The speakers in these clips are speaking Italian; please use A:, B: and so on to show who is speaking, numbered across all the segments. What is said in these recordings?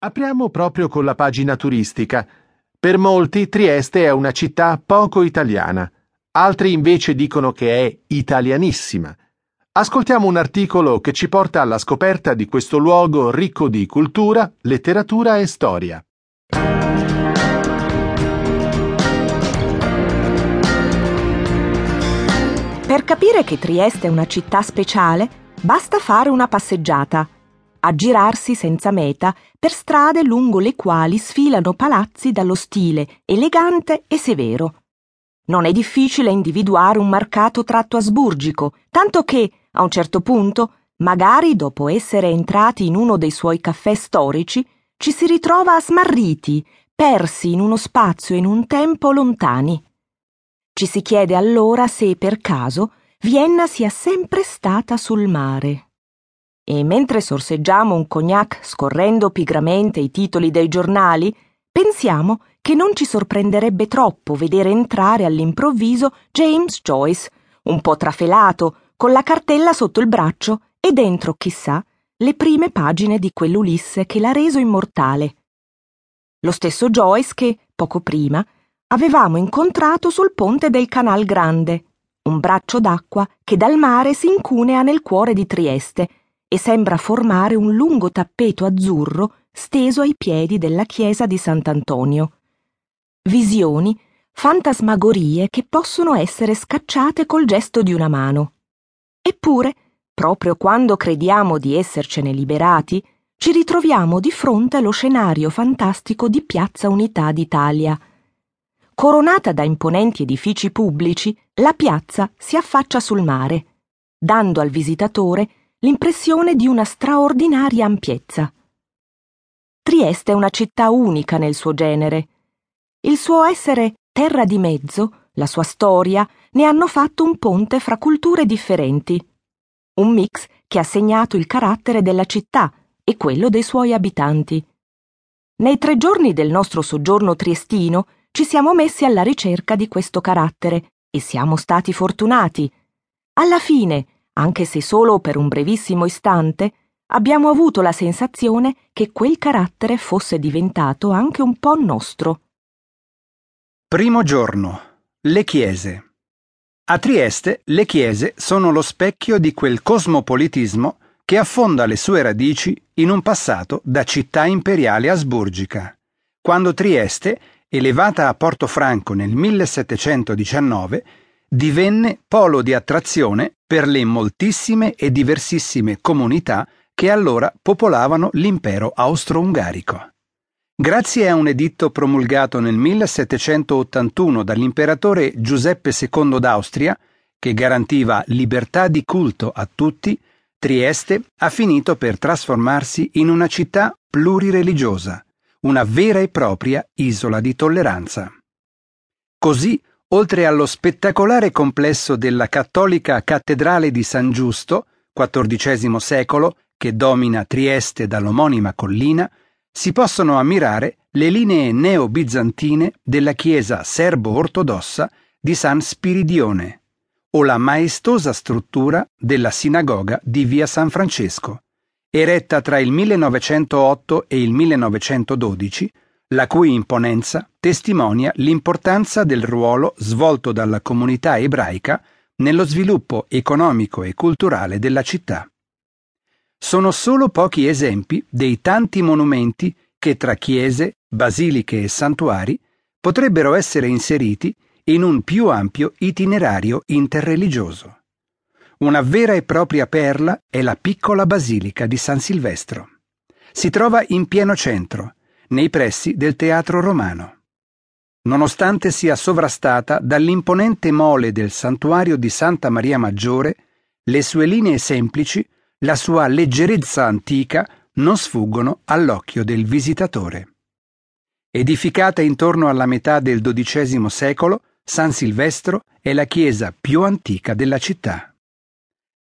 A: Apriamo proprio con la pagina turistica. Per molti Trieste è una città poco italiana, altri invece dicono che è italianissima. Ascoltiamo un articolo che ci porta alla scoperta di questo luogo ricco di cultura, letteratura e storia.
B: Per capire che Trieste è una città speciale, basta fare una passeggiata, aggirarsi senza meta per strade lungo le quali sfilano palazzi dallo stile elegante e severo. Non è difficile individuare un marcato tratto asburgico, tanto che, a un certo punto, magari dopo essere entrati in uno dei suoi caffè storici, ci si ritrova smarriti, persi in uno spazio e in un tempo lontani. Ci si chiede allora se, per caso, Vienna sia sempre stata sul mare. E mentre sorseggiamo un cognac scorrendo pigramente i titoli dei giornali, pensiamo che non ci sorprenderebbe troppo vedere entrare all'improvviso James Joyce, un po' trafelato, con la cartella sotto il braccio e dentro, chissà, le prime pagine di quell'Ulisse che l'ha reso immortale. Lo stesso Joyce che, poco prima, avevamo incontrato sul ponte del Canal Grande, un braccio d'acqua che dal mare si incunea nel cuore di Trieste e sembra formare un lungo tappeto azzurro steso ai piedi della chiesa di Sant'Antonio. Visioni, fantasmagorie che possono essere scacciate col gesto di una mano. Eppure, proprio quando crediamo di essercene liberati, ci ritroviamo di fronte allo scenario fantastico di Piazza Unità d'Italia Coronata da imponenti edifici pubblici, la piazza si affaccia sul mare, dando al visitatore l'impressione di una straordinaria ampiezza. Trieste è una città unica nel suo genere. Il suo essere terra di mezzo, la sua storia, ne hanno fatto un ponte fra culture differenti. Un mix che ha segnato il carattere della città e quello dei suoi abitanti. Nei tre giorni del nostro soggiorno triestino ci siamo messi alla ricerca di questo carattere e siamo stati fortunati. Alla fine, anche se solo per un brevissimo istante, abbiamo avuto la sensazione che quel carattere fosse diventato anche un po' nostro.
C: Primo giorno. Le chiese. A Trieste le chiese sono lo specchio di quel cosmopolitismo che affonda le sue radici in un passato da città imperiale asburgica, quando Trieste elevata a Portofranco nel 1719, divenne polo di attrazione per le moltissime e diversissime comunità che allora popolavano l'impero austro-ungarico. Grazie a un editto promulgato nel 1781 dall'imperatore Giuseppe II d'Austria, che garantiva libertà di culto a tutti, Trieste ha finito per trasformarsi in una città plurireligiosa, una vera e propria isola di tolleranza. Così, oltre allo spettacolare complesso della cattolica cattedrale di San Giusto, XIV secolo, che domina Trieste dall'omonima collina, si possono ammirare le linee neo-bizantine della chiesa serbo-ortodossa di San Spiridione o la maestosa struttura della sinagoga di via San Francesco, eretta tra il 1908 e il 1912, la cui imponenza testimonia l'importanza del ruolo svolto dalla comunità ebraica nello sviluppo economico e culturale della città. Sono solo pochi esempi dei tanti monumenti che tra chiese, basiliche e santuari potrebbero essere inseriti in un più ampio itinerario interreligioso. Una vera e propria perla è la piccola basilica di San Silvestro. Si trova in pieno centro, nei pressi del Teatro Romano. Nonostante sia sovrastata dall'imponente mole del santuario di Santa Maria Maggiore, le sue linee semplici, la sua leggerezza antica non sfuggono all'occhio del visitatore. Edificata intorno alla metà del XII secolo, San Silvestro è la chiesa più antica della città.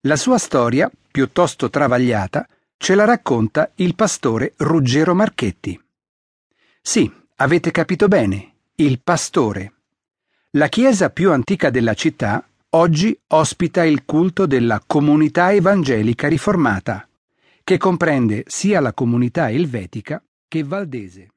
C: La sua storia, piuttosto travagliata, ce la racconta il pastore Ruggero Marchetti. Sì, avete capito bene, il pastore. La chiesa più antica della città oggi ospita il culto della comunità evangelica riformata, che comprende sia la comunità elvetica che Valdese.